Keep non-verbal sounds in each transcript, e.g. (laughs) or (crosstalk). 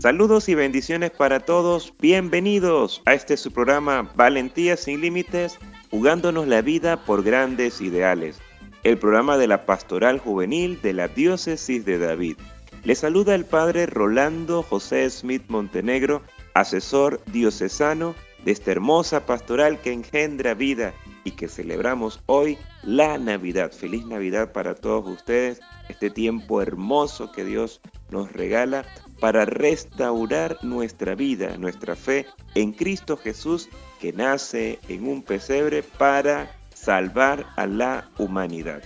Saludos y bendiciones para todos. Bienvenidos a este su programa Valentía sin Límites, jugándonos la vida por grandes ideales. El programa de la Pastoral Juvenil de la Diócesis de David. Le saluda el Padre Rolando José Smith Montenegro, asesor diocesano de esta hermosa pastoral que engendra vida y que celebramos hoy la Navidad. Feliz Navidad para todos ustedes, este tiempo hermoso que Dios nos regala para restaurar nuestra vida, nuestra fe en Cristo Jesús que nace en un pesebre para salvar a la humanidad.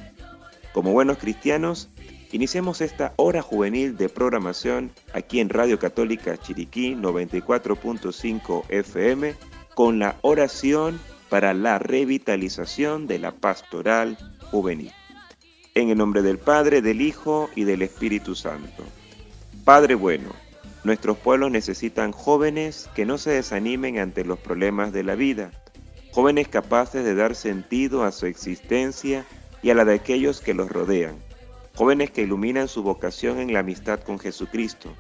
Como buenos cristianos, iniciamos esta hora juvenil de programación aquí en Radio Católica Chiriquí 94.5 FM con la oración para la revitalización de la pastoral juvenil. En el nombre del Padre, del Hijo y del Espíritu Santo. Padre bueno, nuestros pueblos necesitan jóvenes que no se desanimen ante los problemas de la vida, jóvenes capaces de dar sentido a su existencia y a la de aquellos que los rodean, jóvenes que iluminan su vocación en la amistad con Jesucristo.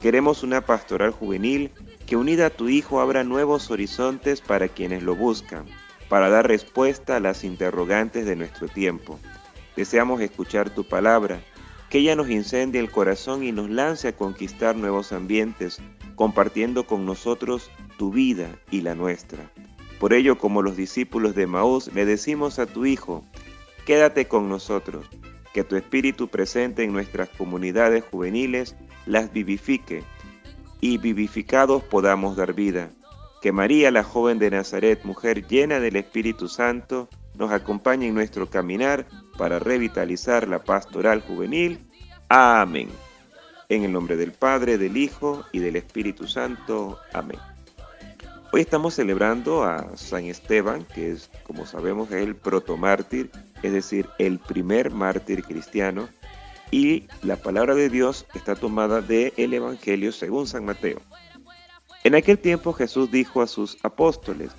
Queremos una pastoral juvenil que unida a tu Hijo abra nuevos horizontes para quienes lo buscan, para dar respuesta a las interrogantes de nuestro tiempo. Deseamos escuchar tu palabra que ella nos incendie el corazón y nos lance a conquistar nuevos ambientes, compartiendo con nosotros tu vida y la nuestra. Por ello, como los discípulos de Maús, le decimos a tu Hijo, quédate con nosotros, que tu espíritu presente en nuestras comunidades juveniles las vivifique, y vivificados podamos dar vida. Que María, la joven de Nazaret, mujer llena del Espíritu Santo, nos acompañe en nuestro caminar para revitalizar la pastoral juvenil. Amén. En el nombre del Padre, del Hijo y del Espíritu Santo. Amén. Hoy estamos celebrando a San Esteban, que es, como sabemos, el protomártir, es decir, el primer mártir cristiano, y la palabra de Dios está tomada del el Evangelio según San Mateo. En aquel tiempo Jesús dijo a sus apóstoles,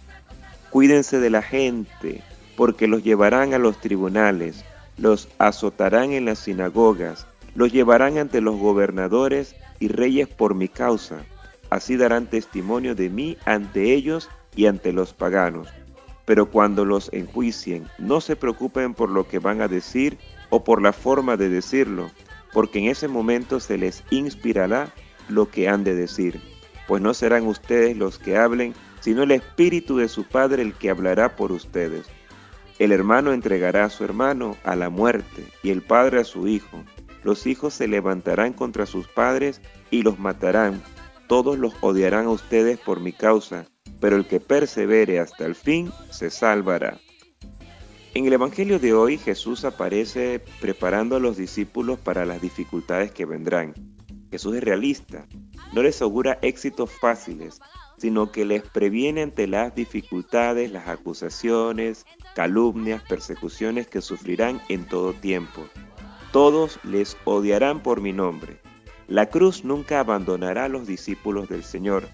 Cuídense de la gente, porque los llevarán a los tribunales los azotarán en las sinagogas, los llevarán ante los gobernadores y reyes por mi causa. Así darán testimonio de mí ante ellos y ante los paganos. Pero cuando los enjuicien, no se preocupen por lo que van a decir o por la forma de decirlo, porque en ese momento se les inspirará lo que han de decir. Pues no serán ustedes los que hablen, sino el Espíritu de su Padre el que hablará por ustedes. El hermano entregará a su hermano a la muerte y el padre a su hijo. Los hijos se levantarán contra sus padres y los matarán. Todos los odiarán a ustedes por mi causa, pero el que persevere hasta el fin se salvará. En el Evangelio de hoy Jesús aparece preparando a los discípulos para las dificultades que vendrán. Jesús es realista, no les augura éxitos fáciles, sino que les previene ante las dificultades, las acusaciones, calumnias, persecuciones que sufrirán en todo tiempo. Todos les odiarán por mi nombre. La cruz nunca abandonará a los discípulos del Señor.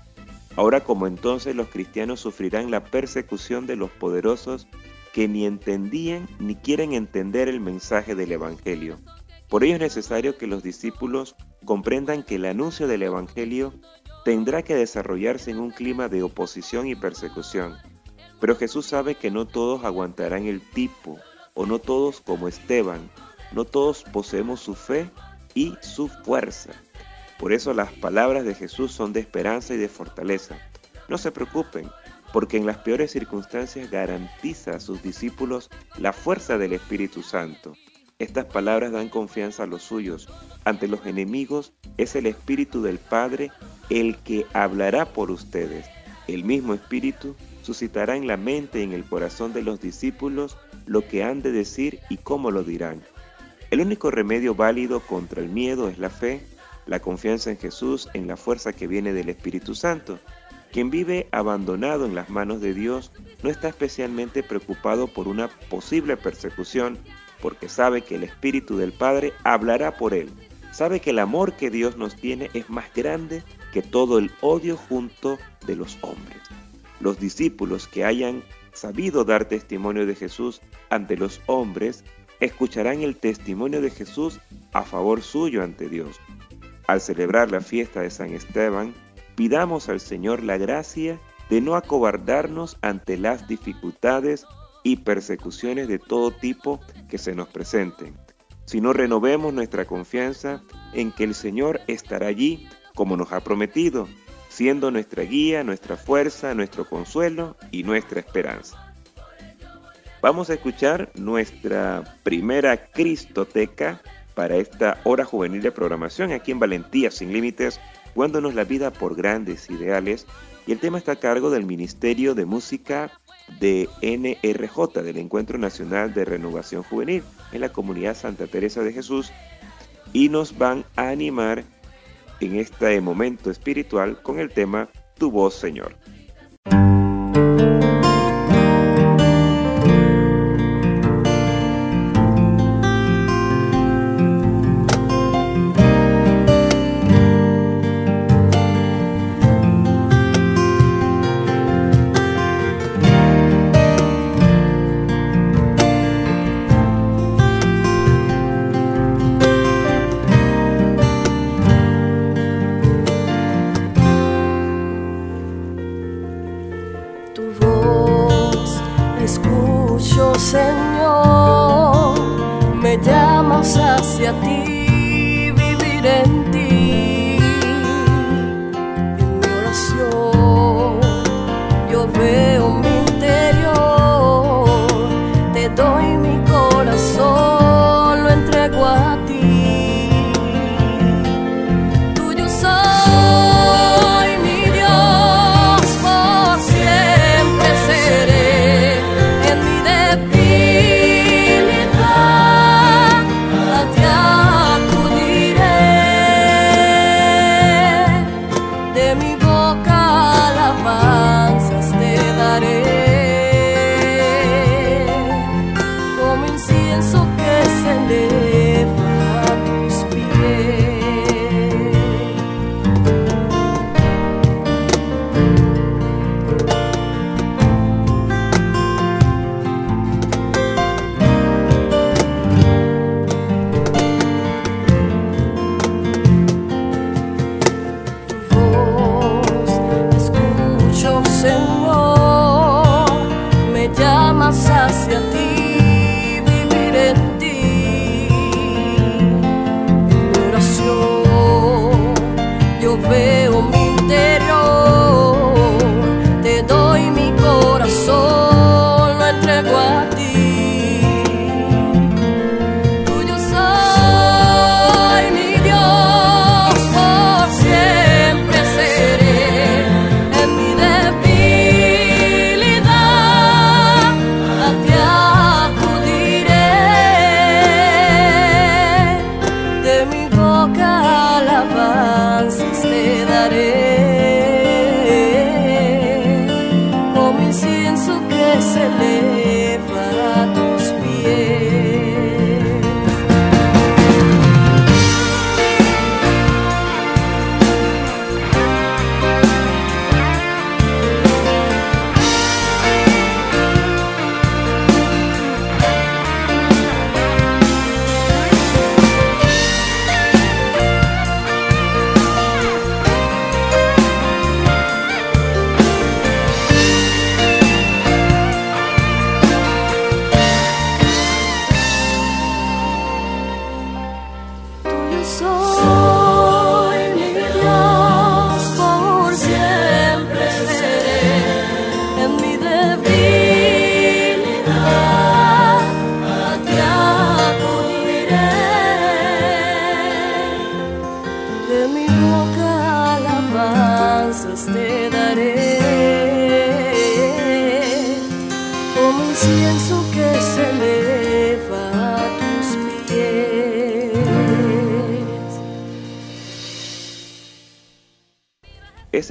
Ahora como entonces los cristianos sufrirán la persecución de los poderosos que ni entendían ni quieren entender el mensaje del Evangelio. Por ello es necesario que los discípulos comprendan que el anuncio del Evangelio tendrá que desarrollarse en un clima de oposición y persecución. Pero Jesús sabe que no todos aguantarán el tipo, o no todos como Esteban, no todos poseemos su fe y su fuerza. Por eso las palabras de Jesús son de esperanza y de fortaleza. No se preocupen, porque en las peores circunstancias garantiza a sus discípulos la fuerza del Espíritu Santo. Estas palabras dan confianza a los suyos. Ante los enemigos es el Espíritu del Padre el que hablará por ustedes. El mismo Espíritu suscitará en la mente y en el corazón de los discípulos lo que han de decir y cómo lo dirán. El único remedio válido contra el miedo es la fe, la confianza en Jesús, en la fuerza que viene del Espíritu Santo. Quien vive abandonado en las manos de Dios no está especialmente preocupado por una posible persecución, porque sabe que el Espíritu del Padre hablará por él. Sabe que el amor que Dios nos tiene es más grande que todo el odio junto de los hombres. Los discípulos que hayan sabido dar testimonio de Jesús ante los hombres, escucharán el testimonio de Jesús a favor suyo ante Dios. al celebrar la fiesta de San Esteban, pidamos al Señor la gracia de no acobardarnos ante las dificultades y persecuciones de todo tipo que se nos presenten, sino renovemos nuestra confianza en que el Señor estará allí como nos ha prometido, siendo nuestra guía, nuestra fuerza, nuestro consuelo y nuestra esperanza. Vamos a escuchar nuestra primera Cristoteca para esta hora juvenil de programación aquí en Valentía sin Límites, jugándonos la vida por grandes ideales. Y el tema está a cargo del Ministerio de Música de NRJ, del Encuentro Nacional de Renovación Juvenil, en la comunidad Santa Teresa de Jesús. Y nos van a animar en este momento espiritual con el tema Tu voz, Señor.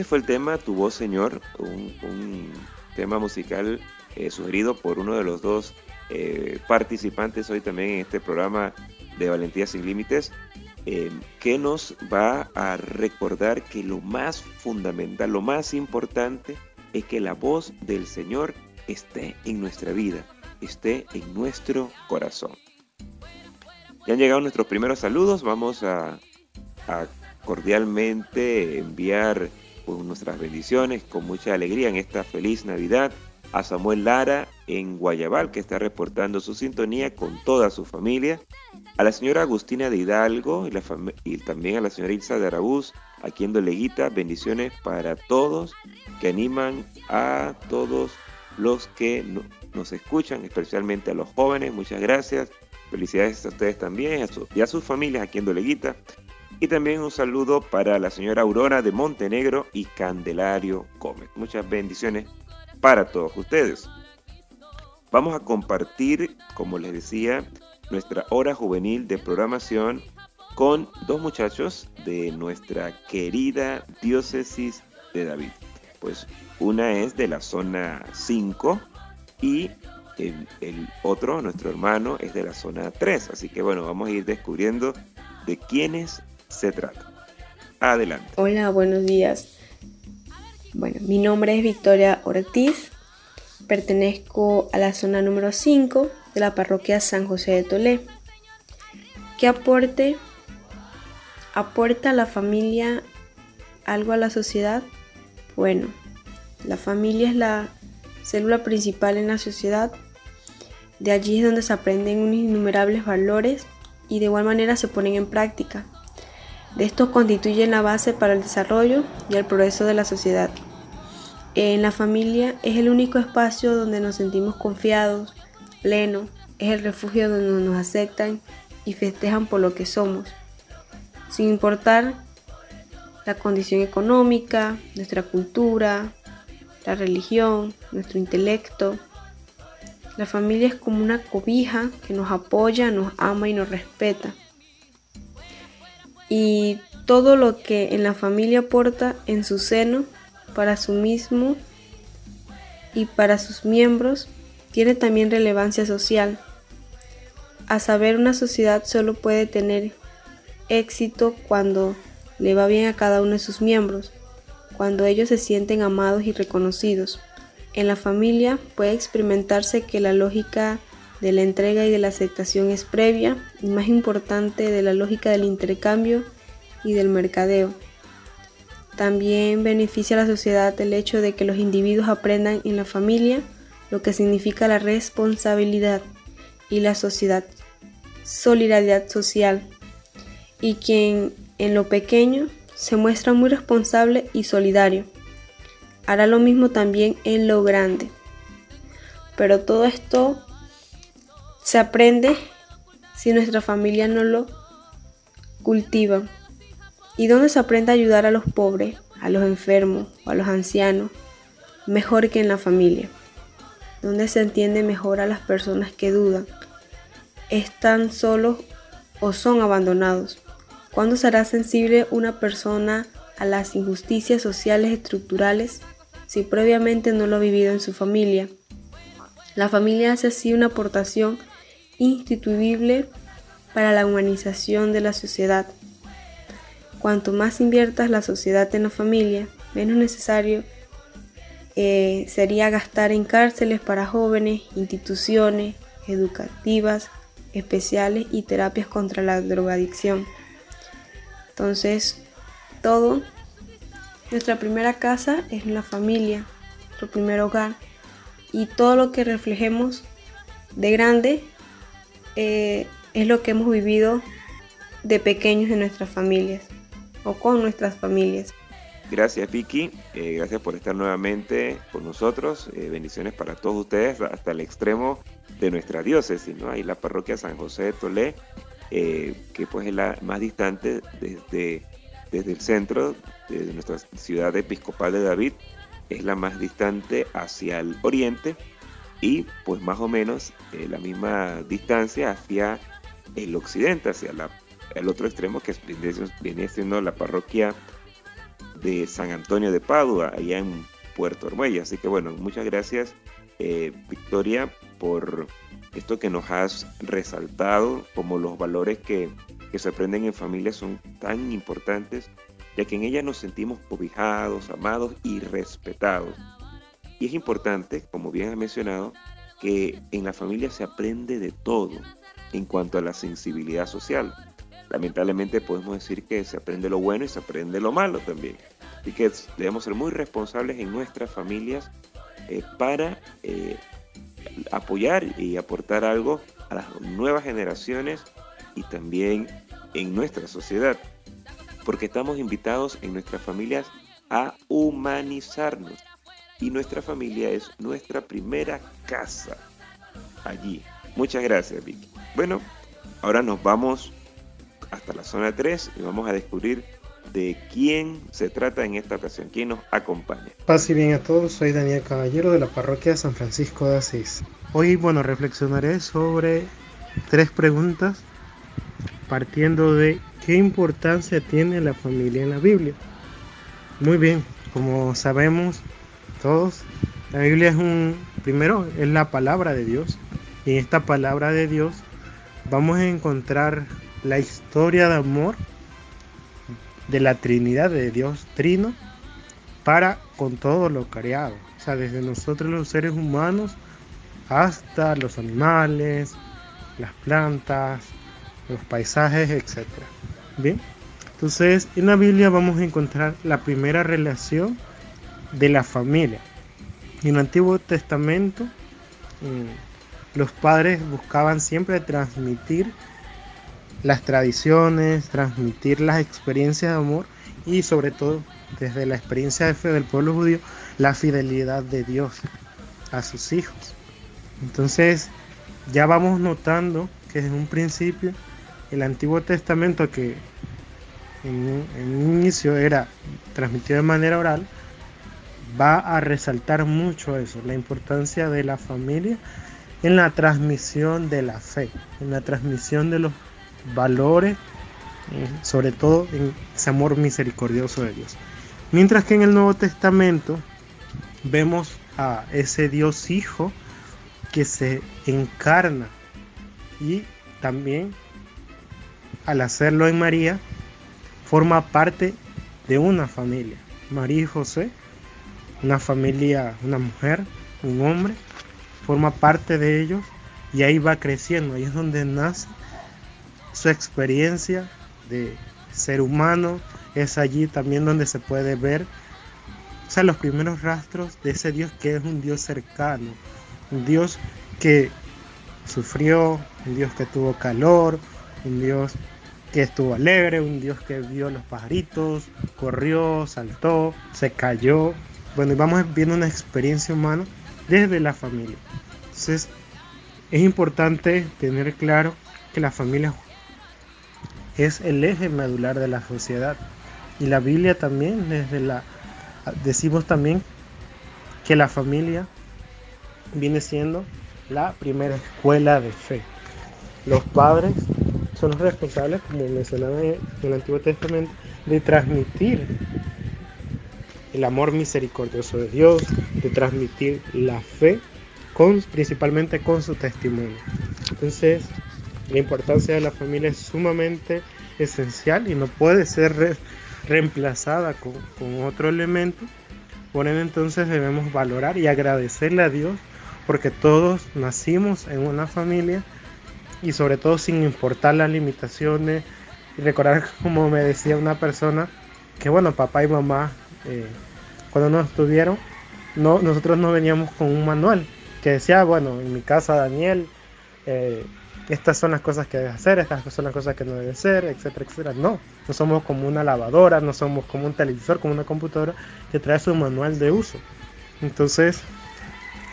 Fue el tema Tu voz Señor, un, tema musical eh, sugerido por uno de los dos eh, participantes hoy también en este programa de Valentía sin Límites, eh, que nos va a recordar que lo más fundamental, lo más importante es que la voz del Señor esté en nuestra vida, esté en nuestro corazón. Ya han llegado nuestros primeros saludos, vamos a cordialmente enviar pues, nuestras bendiciones con mucha alegría en esta feliz Navidad a Samuel Lara en Guayabal, que está reportando su sintonía con toda su familia, a la señora Agustina de Hidalgo y, la y también a la señora Ilsa de Araúz, aquí en Doleguita, bendiciones para todos que animan a todos los que nos escuchan, especialmente a los jóvenes, muchas gracias, felicidades a ustedes también y a sus familias aquí en Doleguita. Y también un saludo para la señora Aurora de Montenegro y Candelario Gómez. Muchas bendiciones para todos ustedes. Vamos a compartir, como les decía, nuestra hora juvenil de programación con dos muchachos de nuestra querida diócesis de David. Pues una es de la zona 5 y el, otro, nuestro hermano, es de la zona 3. Así que bueno, vamos a ir descubriendo de quiénes se trata. Adelante. Hola, buenos días. Bueno, mi nombre es Victoria Ortiz, pertenezco a la zona número 5 de la parroquia San José de Tolé. ¿Qué aporte aporta la familia algo a la sociedad? Bueno, la familia es la célula principal en la sociedad. De allí es donde se aprenden unos innumerables valores y de igual manera se ponen en práctica. De estos constituyen la base para el desarrollo y el progreso de la sociedad. En la familia es el único espacio donde nos sentimos confiados, pleno, es el refugio donde nos aceptan y festejan por lo que somos, sin importar la condición económica, nuestra cultura, la religión, nuestro intelecto. La familia es como una cobija que nos apoya, nos ama y nos respeta. Y todo lo que en la familia aporta en su seno para su mismo y para sus miembros tiene también relevancia social. A saber, una sociedad solo puede tener éxito cuando le va bien a cada uno de sus miembros, cuando ellos se sienten amados y reconocidos. En la familia puede experimentarse que la lógica de la entrega y de la aceptación es previa y más importante de la lógica del intercambio y del mercadeo. También beneficia a la sociedad el hecho de que los individuos aprendan en la familia lo que significa la responsabilidad y la sociedad, solidaridad social, y quien en lo pequeño se muestra muy responsable y solidario, hará lo mismo también en lo grande. Pero todo esto se aprende si nuestra familia no lo cultiva. ¿Y dónde se aprende a ayudar a los pobres, a los enfermos o a los ancianos? Mejor que en la familia. ¿Dónde se entiende mejor a las personas que dudan? ¿Están solos o son abandonados? ¿Cuándo será sensible una persona a las injusticias sociales estructurales si previamente no lo ha vivido en su familia? La familia hace así una aportación instituible para la humanización de la sociedad Cuanto más inviertas la sociedad en la familia, menos necesario eh, sería gastar en cárceles para jóvenes, instituciones educativas especiales y terapias contra la drogadicción. Entonces, todo, nuestra primera casa es la familia, nuestro primer hogar, y todo lo que reflejemos de grande eh, es lo que hemos vivido de pequeños en nuestras familias o con nuestras familias. Gracias Vicky, eh, gracias por estar nuevamente con nosotros. Eh, bendiciones para todos ustedes hasta el extremo de nuestra diócesis, ¿no? Ahí la parroquia San José de Tolé, que pues es la más distante desde, desde el centro de nuestra ciudad episcopal de David, es la más distante hacia el oriente y pues más o menos la misma distancia hacia el occidente, hacia la el otro extremo que viene siendo la parroquia de San Antonio de Padua, allá en Puerto Armuella. Así que bueno, muchas gracias eh, Victoria por esto que nos has resaltado, como los valores que, que se aprenden en familia son tan importantes, ya que en ella nos sentimos cobijados, amados y respetados. Y es importante, como bien has mencionado, que en la familia se aprende de todo en cuanto a la sensibilidad social lamentablemente podemos decir que se aprende lo bueno y se aprende lo malo también. Así que debemos ser muy responsables en nuestras familias eh, para eh, apoyar y aportar algo a las nuevas generaciones y también en nuestra sociedad. Porque estamos invitados en nuestras familias a humanizarnos. Y nuestra familia es nuestra primera casa allí. Muchas gracias, Vicky. Bueno, ahora nos vamos hasta la zona 3 y vamos a descubrir de quién se trata en esta ocasión, quién nos acompaña. Paz y bien a todos, soy Daniel Caballero de la parroquia de San Francisco de Asís. Hoy, bueno, reflexionaré sobre tres preguntas partiendo de qué importancia tiene la familia en la Biblia. Muy bien, como sabemos todos, la Biblia es un, primero, es la palabra de Dios. Y en esta palabra de Dios vamos a encontrar la historia de amor de la Trinidad de Dios Trino para con todo lo creado. O sea, desde nosotros los seres humanos hasta los animales, las plantas, los paisajes, etc. Bien, entonces en la Biblia vamos a encontrar la primera relación de la familia. En el Antiguo Testamento, mm, los padres buscaban siempre transmitir las tradiciones, transmitir las experiencias de amor y sobre todo desde la experiencia de fe del pueblo judío, la fidelidad de Dios a sus hijos. Entonces ya vamos notando que desde un principio el Antiguo Testamento que en, un inicio era transmitido de manera oral, va a resaltar mucho eso, la importancia de la familia en la transmisión de la fe, en la transmisión de los valores, sobre todo en ese amor misericordioso de Dios. Mientras que en el Nuevo Testamento vemos a ese Dios Hijo que se encarna y también al hacerlo en María forma parte de una familia. María y José, una familia, una mujer, un hombre, forma parte de ellos y ahí va creciendo, ahí es donde nace su experiencia de ser humano, es allí también donde se puede ver o sea, los primeros rastros de ese Dios que es un Dios cercano, un Dios que sufrió, un Dios que tuvo calor, un Dios que estuvo alegre, un Dios que vio los pajaritos, corrió, saltó, se cayó. Bueno, y vamos viendo una experiencia humana desde la familia. Entonces, es importante tener claro que la familia es el eje medular de la sociedad. Y la Biblia también, desde la decimos también que la familia viene siendo la primera escuela de fe. Los padres son los responsables, como mencionaba en el Antiguo Testamento, de transmitir el amor misericordioso de Dios, de transmitir la fe, con, principalmente con su testimonio. Entonces, la importancia de la familia es sumamente esencial y no puede ser reemplazada con, con otro elemento. Por ende, entonces debemos valorar y agradecerle a Dios porque todos nacimos en una familia y sobre todo sin importar las limitaciones y recordar (laughs) como me decía una persona que bueno papá y mamá eh, cuando nos tuvieron no nosotros no veníamos con un manual que decía bueno en mi casa Daniel eh, estas son las cosas que debes hacer estas son las cosas que no debes hacer etcétera etcétera no no somos como una lavadora no somos como un televisor como una computadora que trae su manual de uso entonces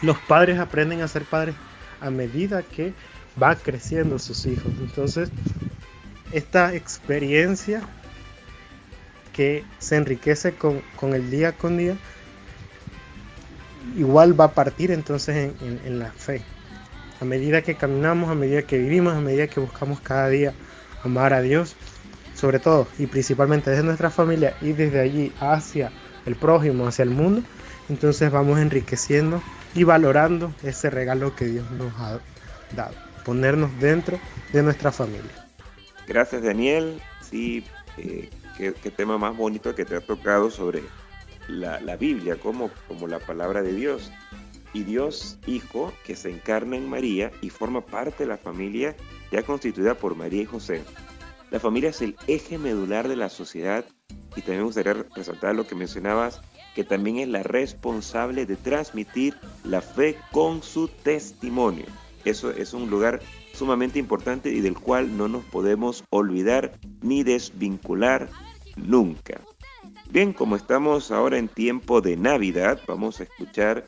los padres aprenden a ser padres a medida que va creciendo sus hijos. Entonces, esta experiencia que se enriquece con, el día con día, igual va a partir entonces en, la fe. A medida que caminamos, a medida que vivimos, a medida que buscamos cada día amar a Dios, sobre todo y principalmente desde nuestra familia y desde allí hacia el prójimo, hacia el mundo, entonces vamos enriqueciendo y valorando ese regalo que Dios nos ha dado ponernos dentro de nuestra familia. Gracias Daniel, sí, eh, qué, tema más bonito que te ha tocado sobre la, Biblia como, como la palabra de Dios. Y Dios Hijo que se encarna en María y forma parte de la familia ya constituida por María y José. La familia es el eje medular de la sociedad y también me gustaría resaltar lo que mencionabas, que también es la responsable de transmitir la fe con su testimonio. Eso es un lugar sumamente importante y del cual no nos podemos olvidar ni desvincular nunca. Bien, como estamos ahora en tiempo de Navidad, vamos a escuchar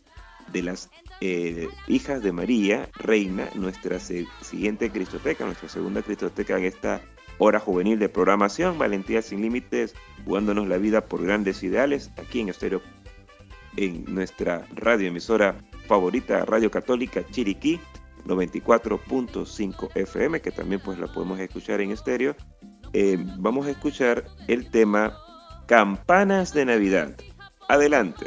de las eh, hijas de María, Reina, nuestra siguiente Cristoteca, nuestra segunda Cristoteca en esta hora juvenil de programación, Valentía sin Límites, jugándonos la vida por grandes ideales, aquí en estéreo, en nuestra radioemisora favorita, Radio Católica Chiriquí, 94.5 FM, que también pues la podemos escuchar en estéreo. Eh, vamos a escuchar el tema Campanas de Navidad. Adelante.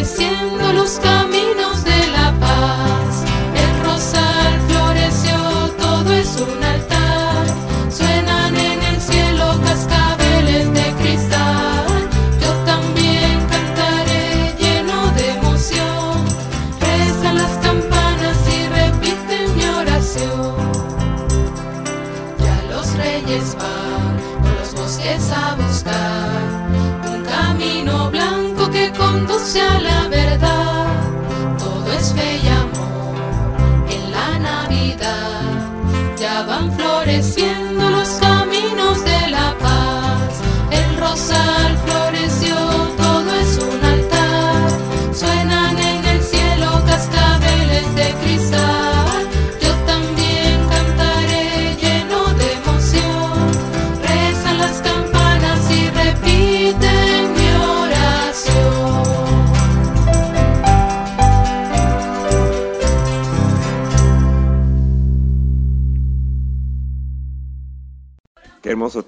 estableciendo los caminos.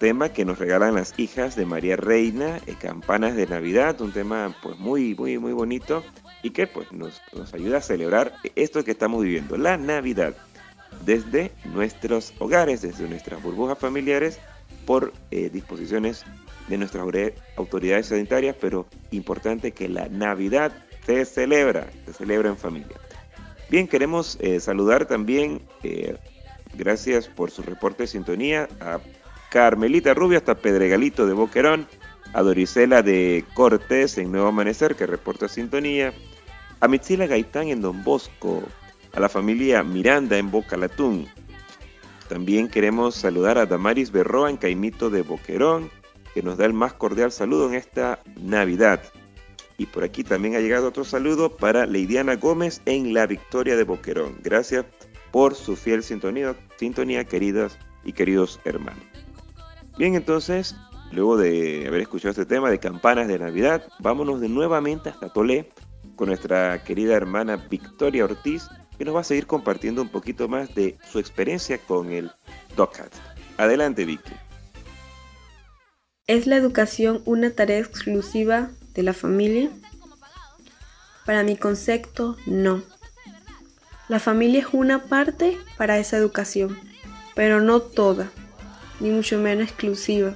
Tema que nos regalan las hijas de María Reina, eh, Campanas de Navidad, un tema pues muy, muy, muy bonito y que pues nos, ayuda a celebrar esto que estamos viviendo, la Navidad, desde nuestros hogares, desde nuestras burbujas familiares, por eh, disposiciones de nuestras autoridades sanitarias, pero importante que la Navidad se celebra, se celebra en familia. Bien, queremos eh, saludar también, gracias por su reporte de sintonía, a Carmelita Rubio hasta Pedregalito de Boquerón, a Dorisela de Cortés en Nuevo Amanecer que reporta sintonía, a Mitzila Gaitán en Don Bosco, a la familia Miranda en Boca Latún. También queremos saludar a Damaris Berroa en Caimito de Boquerón, que nos da el más cordial saludo en esta Navidad. Y por aquí también ha llegado otro saludo para Leidiana Gómez en La Victoria de Boquerón. Gracias por su fiel sintonía, sintonía queridas y queridos hermanos. Bien, entonces, luego de haber escuchado este tema de campanas de Navidad, vámonos de nuevamente hasta Tolé con nuestra querida hermana Victoria Ortiz, que nos va a seguir compartiendo un poquito más de su experiencia con el DOCAT. Adelante, Vicky. ¿Es la educación una tarea exclusiva de la familia? Para mi concepto, no. La familia es una parte para esa educación, pero no toda, ni mucho menos exclusiva.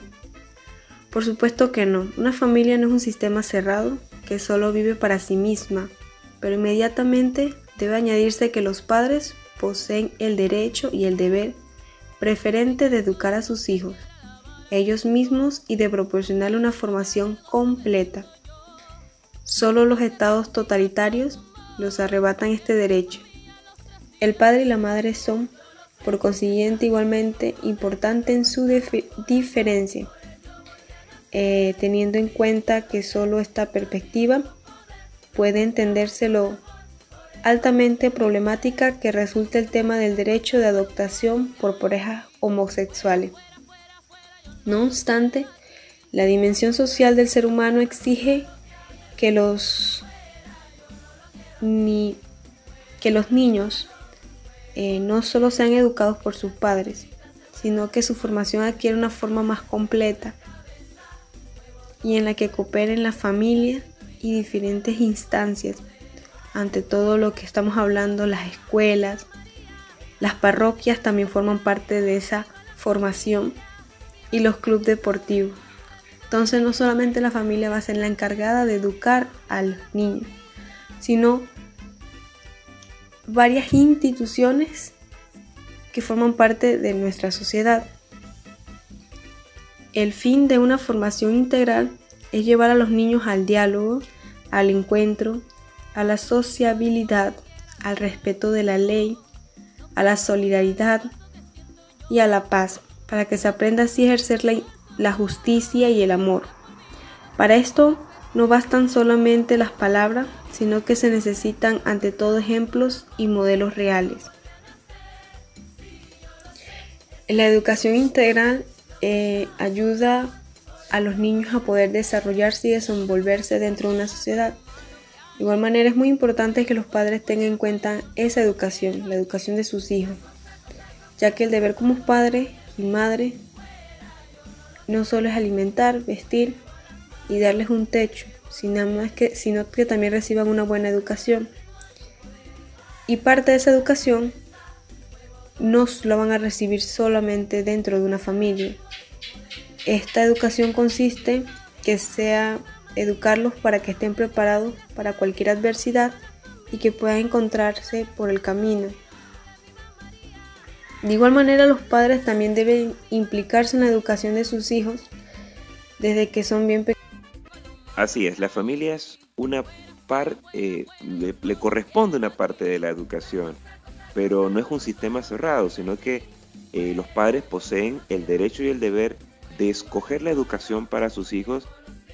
Por supuesto que no. Una familia no es un sistema cerrado que solo vive para sí misma, pero inmediatamente debe añadirse que los padres poseen el derecho y el deber preferente de educar a sus hijos ellos mismos y de proporcionarle una formación completa. Solo los estados totalitarios los arrebatan este derecho. El padre y la madre son, por consiguiente, igualmente importantes en su diferencia, eh, teniendo en cuenta que solo esta perspectiva puede entendérselo altamente problemática que resulta el tema del derecho de adoptación por parejas homosexuales. No obstante, la dimensión social del ser humano exige que los, que los niños eh, no solo sean educados por sus padres, sino que su formación adquiere una forma más completa y en la que cooperen la familia y diferentes instancias. Ante todo lo que estamos hablando, las escuelas, las parroquias también forman parte de esa formación y los clubes deportivos. Entonces no solamente la familia va a ser la encargada de educar a los niños, sino varias instituciones que forman parte de nuestra sociedad. El fin de una formación integral es llevar a los niños al diálogo, al encuentro, a la sociabilidad, al respeto de la ley, a la solidaridad y a la paz para que se aprenda así a ejercer la, justicia y el amor. Para esto no bastan solamente las palabras, sino que se necesitan ante todo ejemplos y modelos reales. La educación integral eh, ayuda a los niños a poder desarrollarse y desenvolverse dentro de una sociedad. De igual manera es muy importante que los padres tengan en cuenta esa educación, la educación de sus hijos, ya que el deber como padre y madre no solo es alimentar, vestir y darles un techo, sino, que, sino que también reciban una buena educación. Y parte de esa educación no la van a recibir solamente dentro de una familia. Esta educación consiste que sea educarlos para que estén preparados para cualquier adversidad y que puedan encontrarse por el camino de igual manera, los padres también deben implicarse en la educación de sus hijos desde que son bien pequeños. Así es, la familia es una parte, eh, le, corresponde una parte de la educación, pero no es un sistema cerrado, sino que eh, los padres poseen el derecho y el deber de escoger la educación para sus hijos,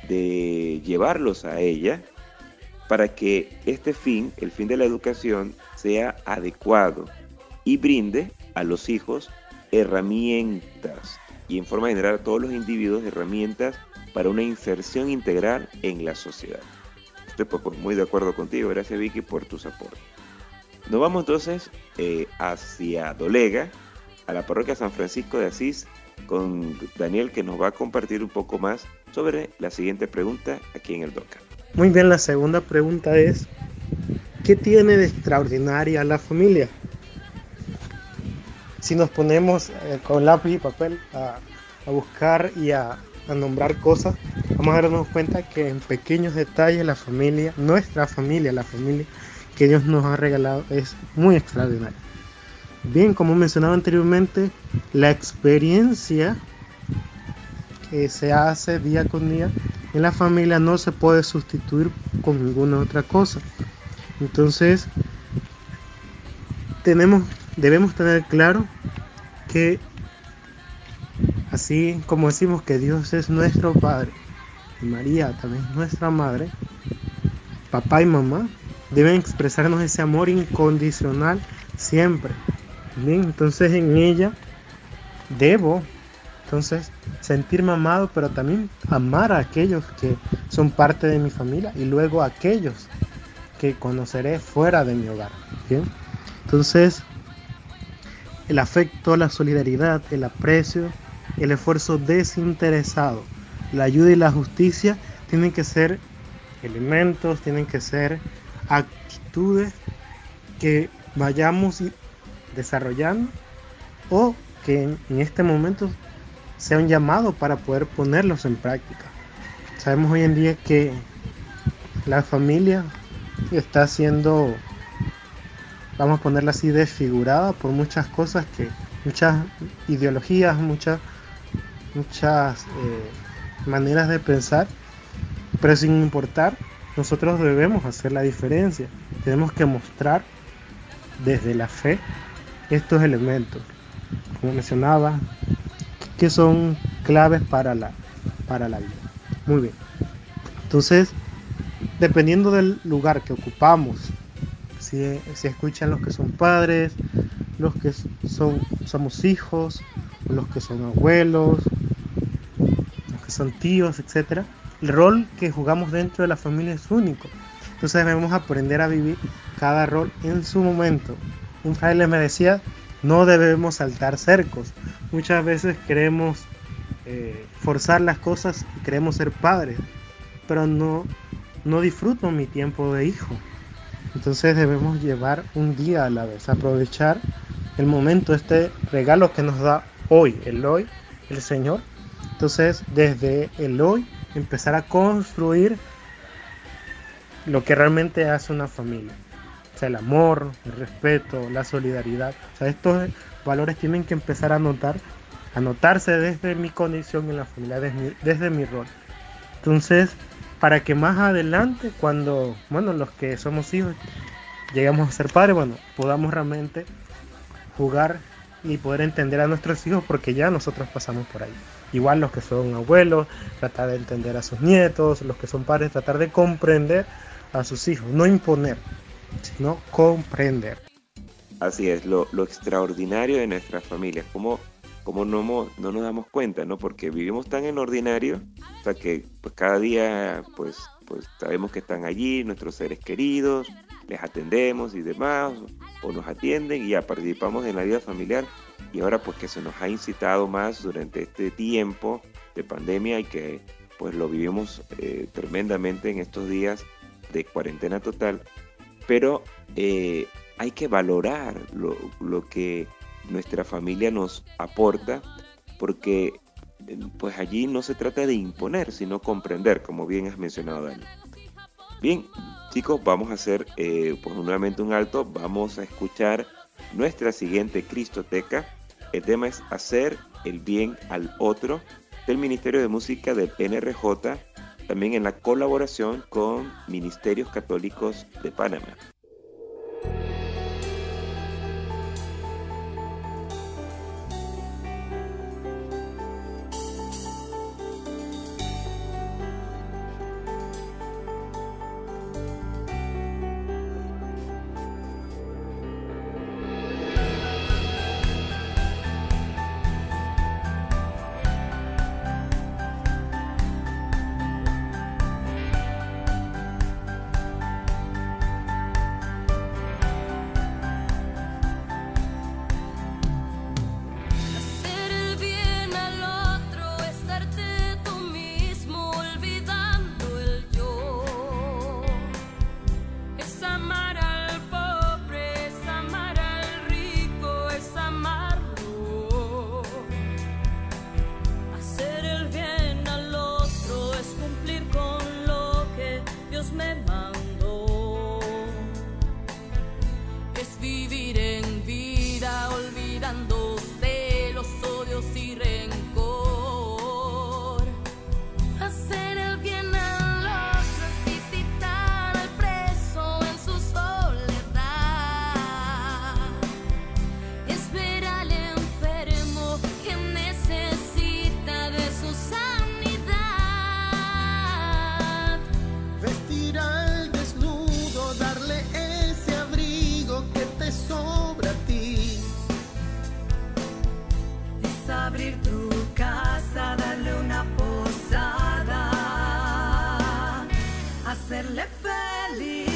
de llevarlos a ella, para que este fin, el fin de la educación, sea adecuado y brinde a los hijos herramientas y en forma general a todos los individuos herramientas para una inserción integral en la sociedad. Estoy pues, pues, muy de acuerdo contigo, gracias Vicky por tus aportes. Nos vamos entonces eh, hacia Dolega, a la parroquia San Francisco de Asís, con Daniel que nos va a compartir un poco más sobre la siguiente pregunta aquí en el DOCA. Muy bien, la segunda pregunta es, ¿qué tiene de extraordinaria la familia? si nos ponemos eh, con lápiz y papel a, buscar y a, nombrar cosas, vamos a darnos cuenta que en pequeños detalles la familia, nuestra familia, la familia que Dios nos ha regalado es muy extraordinaria. Bien, como mencionaba anteriormente, la experiencia que se hace día con día en la familia no se puede sustituir con ninguna otra cosa. Entonces, tenemos debemos tener claro que así como decimos que Dios es nuestro Padre y María también es nuestra Madre, papá y mamá deben expresarnos ese amor incondicional siempre. Entonces en ella debo Entonces, sentirme amado, pero también amar a aquellos que son parte de mi familia y luego a aquellos que conoceré fuera de mi hogar. Entonces, el afecto, la solidaridad, el aprecio, el esfuerzo desinteresado, la ayuda y la justicia tienen que ser elementos, tienen que ser actitudes que vayamos desarrollando o que en, este momento sea un llamado para poder ponerlos en práctica. Sabemos hoy en día que la familia está siendo, vamos a ponerla así, desfigurada por muchas cosas que, muchas ideologías, muchas, muchas eh, maneras de pensar, pero sin importar, nosotros debemos hacer la diferencia. Tenemos que mostrar desde la fe estos elementos, como mencionaba, que son claves para la, para la vida. Muy bien. Entonces, dependiendo del lugar que ocupamos, si, si escuchan los que son padres, los que son, somos hijos, los que son abuelos, los que son tíos, etc. El rol que jugamos dentro de la familia es único. Entonces debemos aprender a vivir cada rol en su momento. Un fraile me decía, no debemos saltar cercos. Muchas veces queremos eh, forzar las cosas queremos ser padres, pero no, no disfruto mi tiempo de hijo. Entonces debemos llevar un día a la vez, aprovechar el momento, este regalo que nos da hoy, el hoy, el Señor. Entonces desde el hoy empezar a construir lo que realmente hace una familia. O sea, el amor, el respeto, la solidaridad. O sea, estos valores tienen que empezar a notar, a notarse desde mi condición en la familia, desde desde mi rol. Entonces, para que más adelante, cuando, bueno, los que somos hijos, llegamos a ser padres, bueno, podamos realmente jugar y poder entender a nuestros hijos porque ya nosotros pasamos por ahí. Igual los que son abuelos, tratar de entender a sus nietos, los que son padres, tratar de comprender a sus hijos, no imponer, sino comprender. Así es, lo, lo extraordinario de nuestras familias, como no, no nos damos cuenta, ¿no? Porque vivimos tan en ordinario, o sea que pues cada día pues, pues sabemos que están allí nuestros seres queridos, les atendemos y demás, o nos atienden y ya participamos en la vida familiar. Y ahora pues que se nos ha incitado más durante este tiempo de pandemia y que pues lo vivimos eh, tremendamente en estos días de cuarentena total, pero eh, hay que valorar lo, lo que nuestra familia nos aporta, porque pues allí no se trata de imponer, sino comprender, como bien has mencionado, Dani. Bien, chicos, vamos a hacer eh, pues nuevamente un alto, vamos a escuchar nuestra siguiente Cristoteca. El tema es hacer el bien al otro del Ministerio de Música del NRJ, también en la colaboración con Ministerios Católicos de Panamá. hacerle feliz.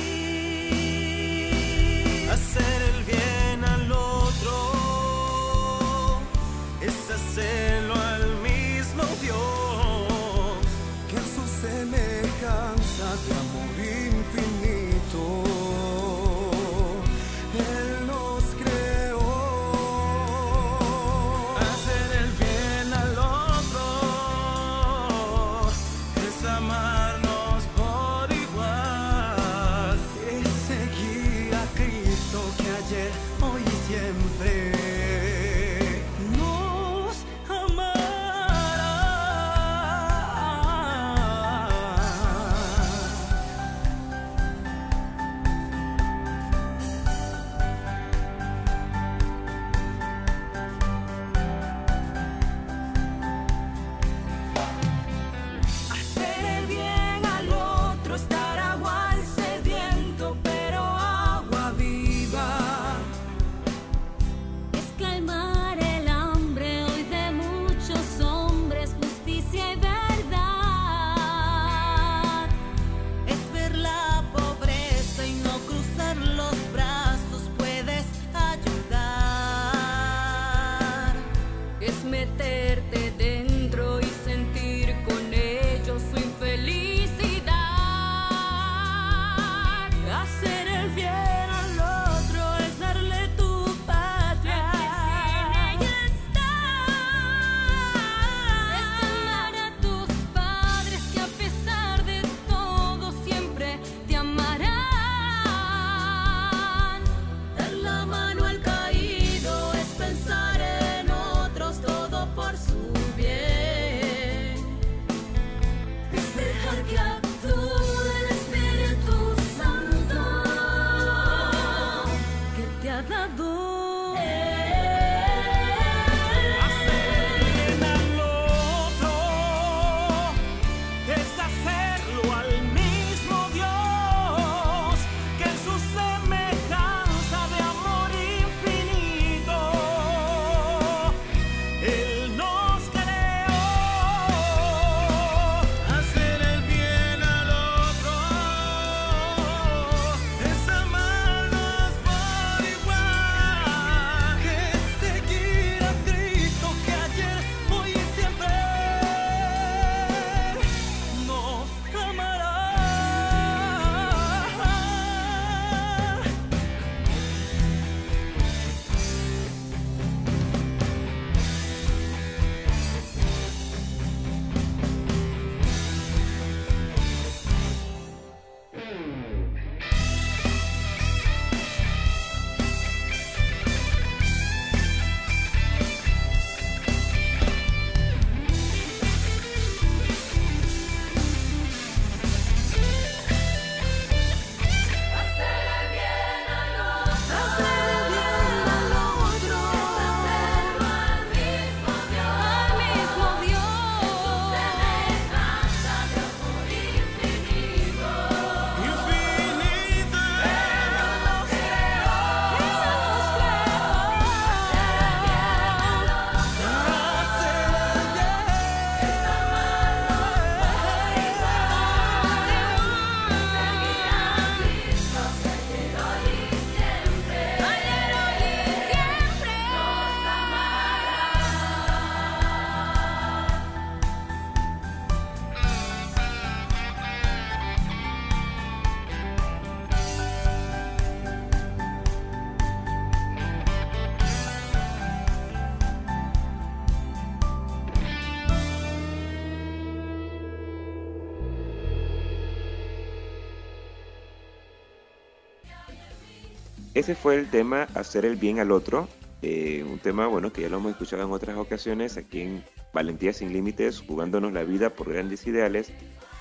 Ese fue el tema hacer el bien al otro, eh, un tema bueno que ya lo hemos escuchado en otras ocasiones aquí en Valentía sin Límites, jugándonos la vida por grandes ideales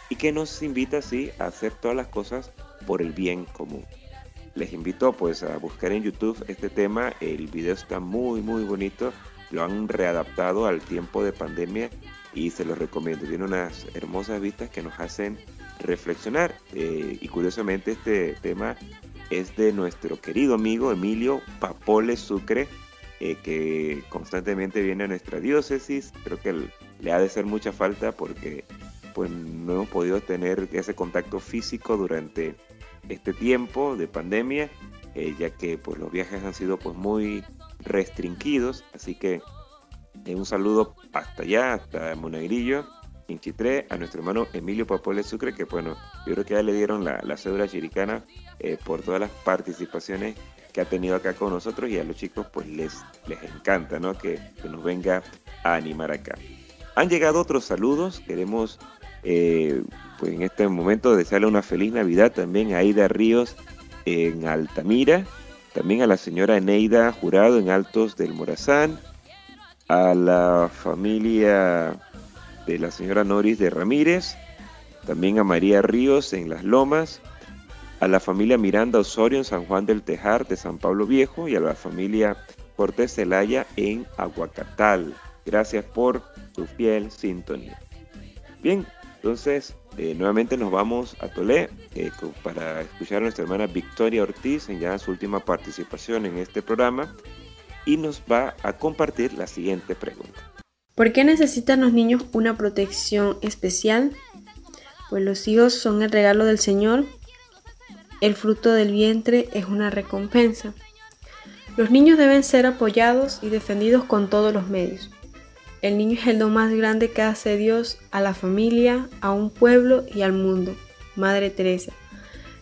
y que nos invita así a hacer todas las cosas por el bien común. Les invito pues a buscar en YouTube este tema, el video está muy muy bonito, lo han readaptado al tiempo de pandemia y se los recomiendo, tiene unas hermosas vistas que nos hacen reflexionar eh, y curiosamente este tema es de nuestro querido amigo Emilio Papole Sucre, eh, que constantemente viene a nuestra diócesis. Creo que le ha de ser mucha falta porque pues, no hemos podido tener ese contacto físico durante este tiempo de pandemia, eh, ya que pues, los viajes han sido pues, muy restringidos. Así que eh, un saludo hasta allá, hasta Monegrillo 23 a nuestro hermano Emilio Papole Sucre, que bueno, yo creo que ya le dieron la, la cédula chiricana eh, por todas las participaciones que ha tenido acá con nosotros y a los chicos pues les, les encanta ¿no? que, que nos venga a animar acá. Han llegado otros saludos, queremos eh, pues en este momento desearle una feliz Navidad también a Aida Ríos en Altamira, también a la señora Neida Jurado en Altos del Morazán, a la familia de la señora Noris de Ramírez, también a María Ríos en Las Lomas, a la familia Miranda Osorio en San Juan del Tejar de San Pablo Viejo y a la familia Cortés Celaya en Aguacatal. Gracias por tu fiel sintonía. Bien, entonces eh, nuevamente nos vamos a Tolé eh, para escuchar a nuestra hermana Victoria Ortiz en ya su última participación en este programa y nos va a compartir la siguiente pregunta. ¿Por qué necesitan los niños una protección especial? Pues los hijos son el regalo del Señor el fruto del vientre es una recompensa. Los niños deben ser apoyados y defendidos con todos los medios. El niño es el don más grande que hace Dios a la familia, a un pueblo y al mundo. Madre Teresa.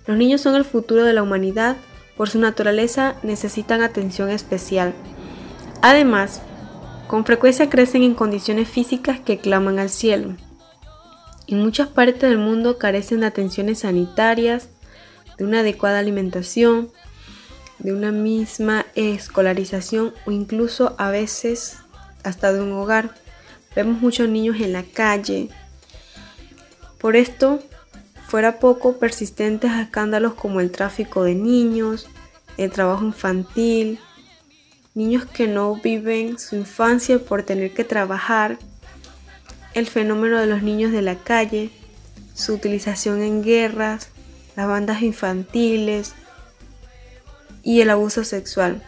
Los niños son el futuro de la humanidad, por su naturaleza necesitan atención especial. Además, con frecuencia crecen en condiciones físicas que claman al cielo. En muchas partes del mundo carecen de atenciones sanitarias, de una adecuada alimentación, de una misma escolarización o incluso a veces hasta de un hogar. Vemos muchos niños en la calle. Por esto, fuera poco persistentes escándalos como el tráfico de niños, el trabajo infantil, niños que no viven su infancia por tener que trabajar, el fenómeno de los niños de la calle, su utilización en guerras, las bandas infantiles y el abuso sexual.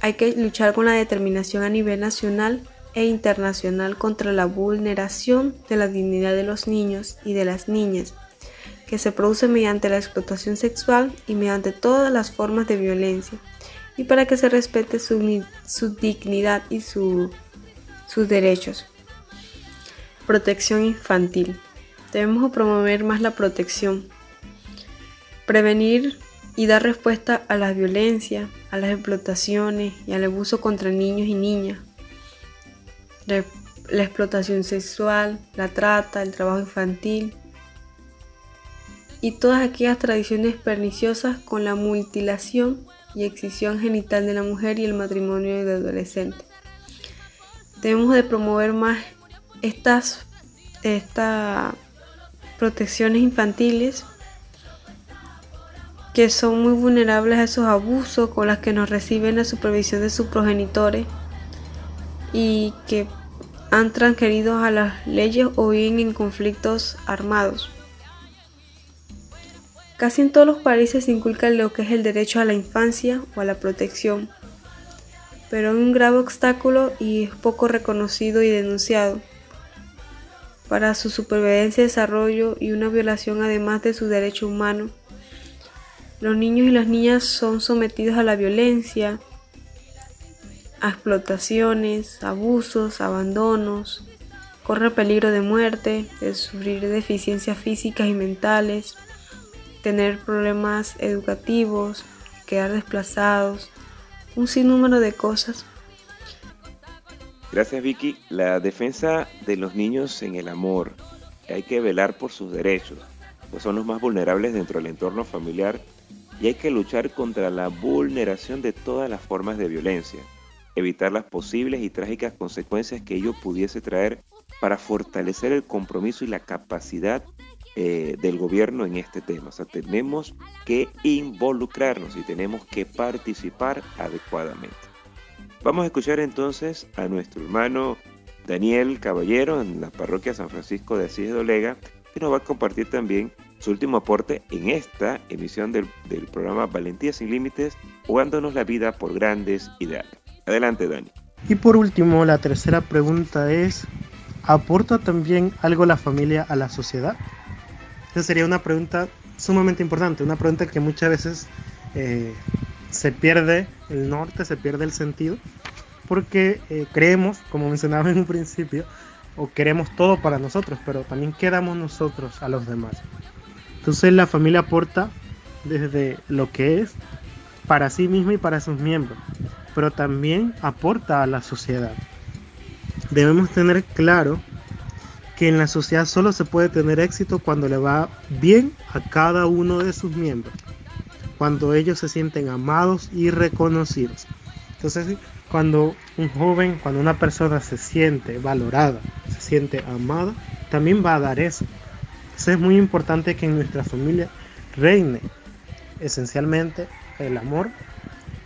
Hay que luchar con la determinación a nivel nacional e internacional contra la vulneración de la dignidad de los niños y de las niñas, que se produce mediante la explotación sexual y mediante todas las formas de violencia, y para que se respete su, dignidad y sus derechos. Protección infantil. Debemos promover más la protección, Prevenir y dar respuesta a la violencia, a las explotaciones y al abuso contra niños y niñas. La explotación sexual, la trata, el trabajo infantil y todas aquellas tradiciones perniciosas con la mutilación y excisión genital de la mujer y el matrimonio de adolescentes. Debemos de promover más estas, protecciones infantiles que son muy vulnerables a esos abusos con los que nos reciben la supervisión de sus progenitores y que han transgerido a las leyes o viven en conflictos armados. Casi en todos los países se inculca lo que es el derecho a la infancia o a la protección, pero hay un grave obstáculo y es poco reconocido y denunciado. Para su supervivencia y desarrollo y una violación además de su derecho humano los niños y las niñas son sometidos a la violencia, a explotaciones, abusos, abandonos, corre peligro de muerte, de sufrir deficiencias físicas y mentales, tener problemas educativos, quedar desplazados, un sinnúmero de cosas. Gracias Vicky. La defensa de los niños en el amor. Hay que velar por sus derechos, pues son los más vulnerables dentro del entorno familiar y hay que luchar contra la vulneración de todas las formas de violencia, evitar las posibles y trágicas consecuencias que ello pudiese traer para fortalecer el compromiso y la capacidad eh, del gobierno en este tema. O sea, tenemos que involucrarnos y tenemos que participar adecuadamente. Vamos a escuchar entonces a nuestro hermano Daniel Caballero en la parroquia San Francisco de Asís de Olega, que nos va a compartir también su último aporte en esta emisión del, del programa Valentía sin Límites, jugándonos la vida por grandes ideales. Adelante, Dani. Y por último, la tercera pregunta es, ¿aporta también algo la familia a la sociedad? Esa sería una pregunta sumamente importante, una pregunta que muchas veces eh, se pierde el norte, se pierde el sentido, porque eh, creemos, como (laughs) mencionaba en un principio, o queremos todo para nosotros, pero también quedamos nosotros a los demás. Entonces la familia aporta desde lo que es para sí misma y para sus miembros, pero también aporta a la sociedad. Debemos tener claro que en la sociedad solo se puede tener éxito cuando le va bien a cada uno de sus miembros, cuando ellos se sienten amados y reconocidos. Entonces, cuando un joven, cuando una persona se siente valorada, se siente amada, también va a dar eso. Entonces es muy importante que en nuestra familia reine esencialmente el amor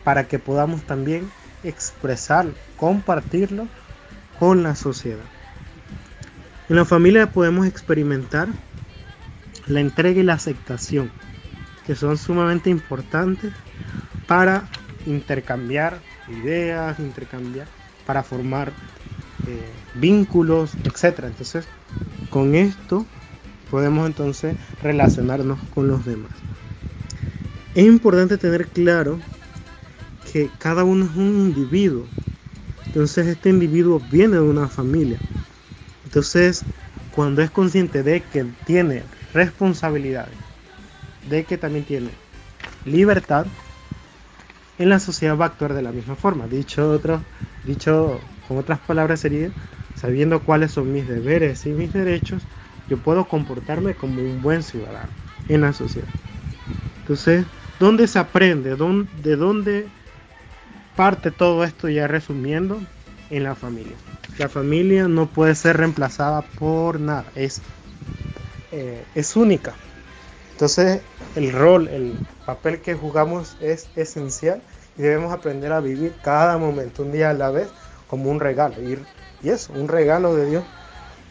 para que podamos también expresarlo, compartirlo con la sociedad. En la familia podemos experimentar la entrega y la aceptación, que son sumamente importantes para intercambiar ideas, intercambiar, para formar eh, vínculos, etc. Entonces, con esto podemos entonces relacionarnos con los demás. Es importante tener claro que cada uno es un individuo. Entonces este individuo viene de una familia. Entonces, cuando es consciente de que tiene responsabilidades, de que también tiene libertad, en la sociedad va a actuar de la misma forma. Dicho, otro, dicho con otras palabras sería, sabiendo cuáles son mis deberes y mis derechos, yo puedo comportarme como un buen ciudadano en la sociedad. Entonces, ¿dónde se aprende? ¿De dónde parte todo esto ya resumiendo? En la familia. La familia no puede ser reemplazada por nada, es, eh, es única. Entonces, el rol, el papel que jugamos es esencial y debemos aprender a vivir cada momento, un día a la vez, como un regalo. Y, y es un regalo de Dios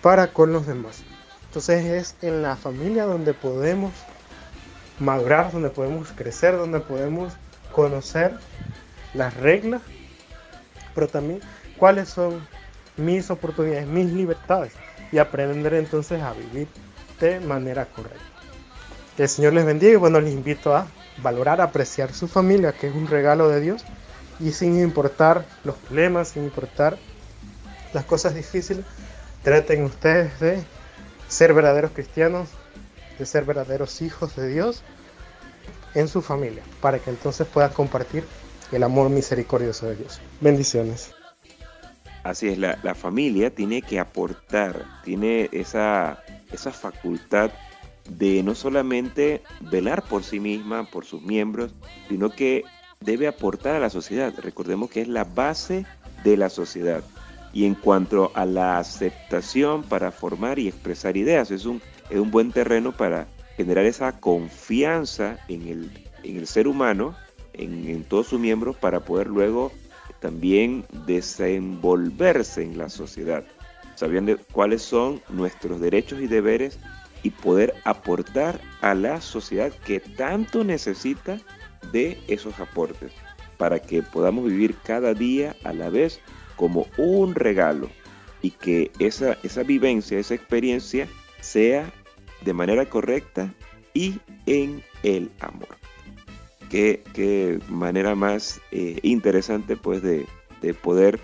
para con los demás. Entonces es en la familia donde podemos madurar, donde podemos crecer, donde podemos conocer las reglas, pero también cuáles son mis oportunidades, mis libertades y aprender entonces a vivir de manera correcta. Que el Señor les bendiga y bueno, les invito a valorar, apreciar su familia, que es un regalo de Dios y sin importar los problemas, sin importar las cosas difíciles, traten ustedes de ser verdaderos cristianos, de ser verdaderos hijos de Dios en su familia, para que entonces puedan compartir el amor misericordioso de Dios. Bendiciones. Así es, la, familia tiene que aportar, tiene esa, esa facultad de no solamente velar por sí misma, por sus miembros, sino que debe aportar a la sociedad. Recordemos que es la base de la sociedad y en cuanto a la aceptación para formar y expresar ideas. Es un, es un buen terreno para generar esa confianza en el, en el ser humano, en, en todos sus miembros, para poder luego también desenvolverse en la sociedad, sabiendo cuáles son nuestros derechos y deberes y poder aportar a la sociedad que tanto necesita de esos aportes para que podamos vivir cada día a la vez como un regalo y que esa, esa vivencia, esa experiencia sea de manera correcta y en el amor. Qué, manera más eh, interesante pues de, poder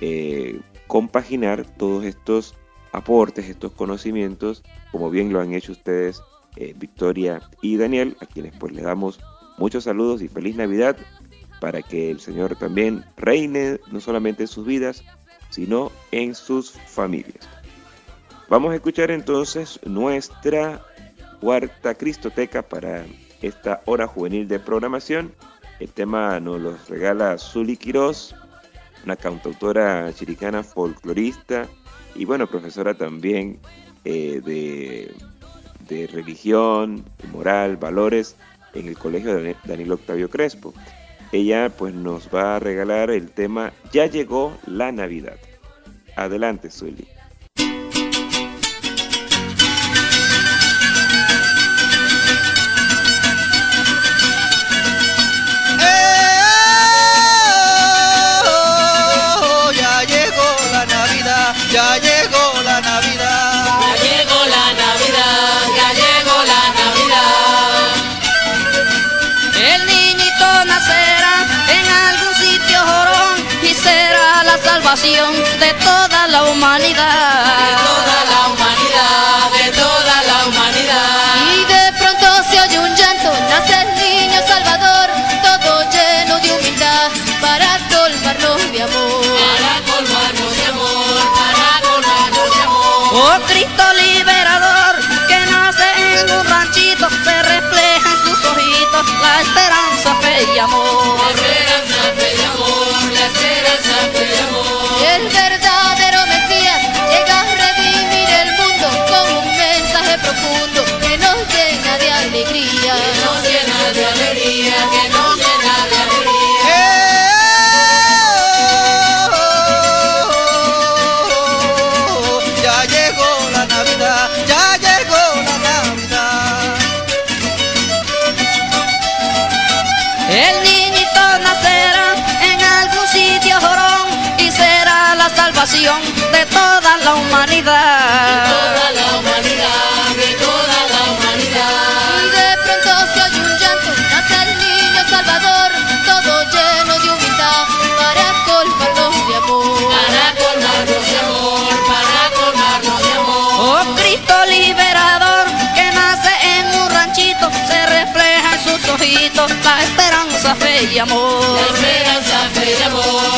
eh, compaginar todos estos aportes, estos conocimientos, como bien lo han hecho ustedes, eh, Victoria y Daniel, a quienes pues les damos muchos saludos y feliz Navidad para que el Señor también reine no solamente en sus vidas, sino en sus familias. Vamos a escuchar entonces nuestra cuarta Cristoteca para esta hora juvenil de programación. El tema nos lo regala Zuli Quiroz, una cantautora chiricana folclorista y bueno, profesora también eh, de, de, religión, moral, valores en el colegio de Daniel Octavio Crespo. Ella pues nos va a regalar el tema Ya llegó la Navidad. Adelante, Zuli. Humanidad. De toda la humanidad, de toda la humanidad. Y de pronto se oye un llanto, nace el niño Salvador, todo lleno de humildad, para colmarnos de amor. Para colmarnos de amor, para colmarnos de amor. Oh Cristo liberador, que nace en un ranchito, se refleja en sus ojitos la esperanza, fe y amor. La esperanza, fe y amor,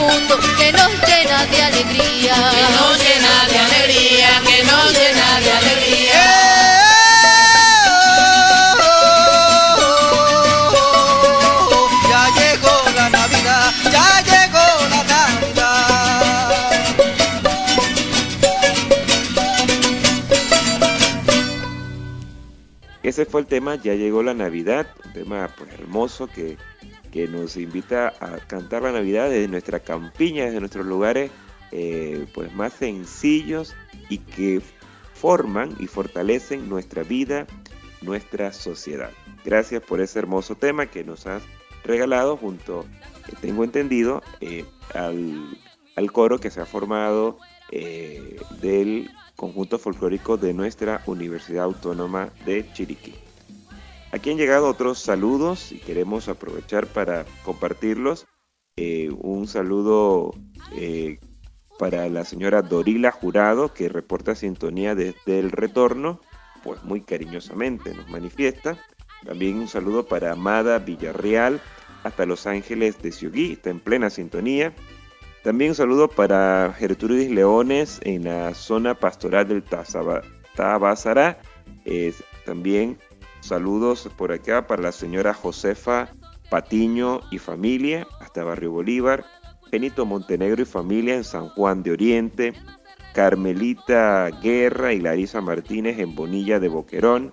profundo que nos llena de alegría. Que nos llena de alegría, que nos llena de alegría. Ya llegó la Navidad, ya llegó la Navidad. Ese fue el tema, ya llegó la Navidad, un tema pues hermoso que, que nos invita a cantar la Navidad desde nuestra campiña, desde nuestros lugares eh, pues más sencillos y que forman y fortalecen nuestra vida, nuestra sociedad. Gracias por ese hermoso tema que nos has regalado junto, que tengo entendido, eh, al, al coro que se ha formado eh, del conjunto folclórico de nuestra Universidad Autónoma de Chiriquí. Aquí han llegado otros saludos y queremos aprovechar para compartirlos. Eh, un saludo eh, para la señora Dorila Jurado, que reporta sintonía desde el retorno, pues muy cariñosamente nos manifiesta. También un saludo para Amada Villarreal, hasta Los Ángeles de Ciugui, está en plena sintonía. También un saludo para Gertrudis Leones en la zona pastoral del Tabasará. Eh, también saludos por acá para la señora Josefa Patiño y familia, hasta Barrio Bolívar. Benito Montenegro y familia en San Juan de Oriente. Carmelita Guerra y Larisa Martínez en Bonilla de Boquerón.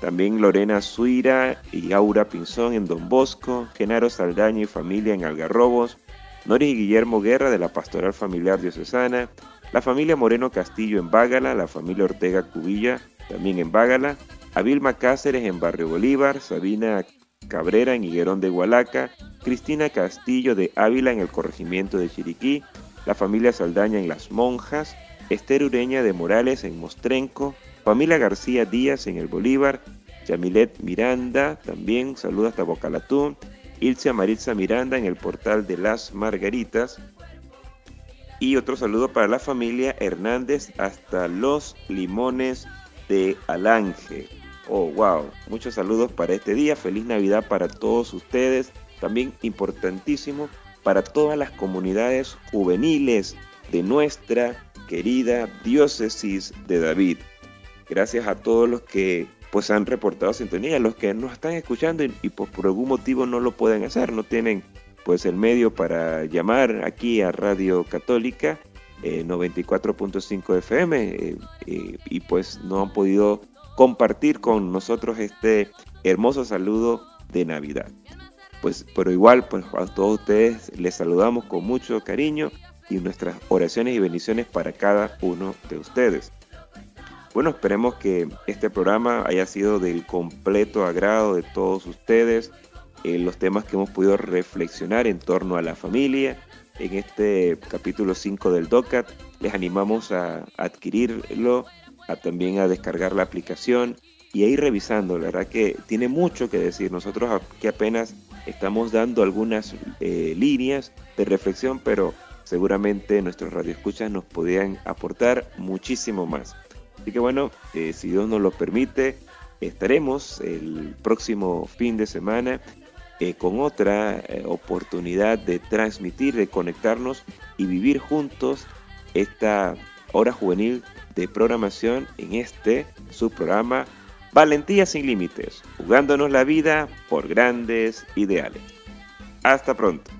También Lorena Suira y Aura Pinzón en Don Bosco. Genaro Saldaña y familia en Algarrobos. Noris y Guillermo Guerra de la Pastoral Familiar Diocesana, la familia Moreno Castillo en Bágala, la familia Ortega Cubilla también en Bágala, Abilma Cáceres en Barrio Bolívar, Sabina Cabrera en Higuerón de Hualaca, Cristina Castillo de Ávila en el corregimiento de Chiriquí, la familia Saldaña en Las Monjas, Esther Ureña de Morales en Mostrenco, familia García Díaz en el Bolívar, Yamilet Miranda también, saludos hasta Bocalatún, Ilse Maritza Miranda en el portal de las Margaritas. Y otro saludo para la familia Hernández hasta los limones de Alange. Oh, wow. Muchos saludos para este día. Feliz Navidad para todos ustedes. También importantísimo para todas las comunidades juveniles de nuestra querida diócesis de David. Gracias a todos los que pues han reportado sintonía, los que nos están escuchando y, pues, por algún motivo no lo pueden hacer, no tienen pues el medio para llamar aquí a Radio Católica 94.5 eh, FM eh, eh, y pues no han podido compartir con nosotros este hermoso saludo de Navidad. Pues, pero igual, pues a todos ustedes les saludamos con mucho cariño y nuestras oraciones y bendiciones para cada uno de ustedes. Bueno, esperemos que este programa haya sido del completo agrado de todos ustedes, en los temas que hemos podido reflexionar en torno a la familia. En este capítulo 5 del DOCAT les animamos a adquirirlo, también a descargar la aplicación y a ir revisando. La verdad que tiene mucho que decir. Nosotros aquí apenas estamos dando algunas eh, líneas de reflexión, pero seguramente nuestros radioescuchas nos podían aportar muchísimo más. Así que bueno, eh, si Dios nos lo permite, estaremos el próximo fin de semana eh, con otra oportunidad de transmitir, de conectarnos y vivir juntos esta hora juvenil de programación en este su programa Valentía sin límites, jugándonos la vida por grandes ideales. Hasta pronto.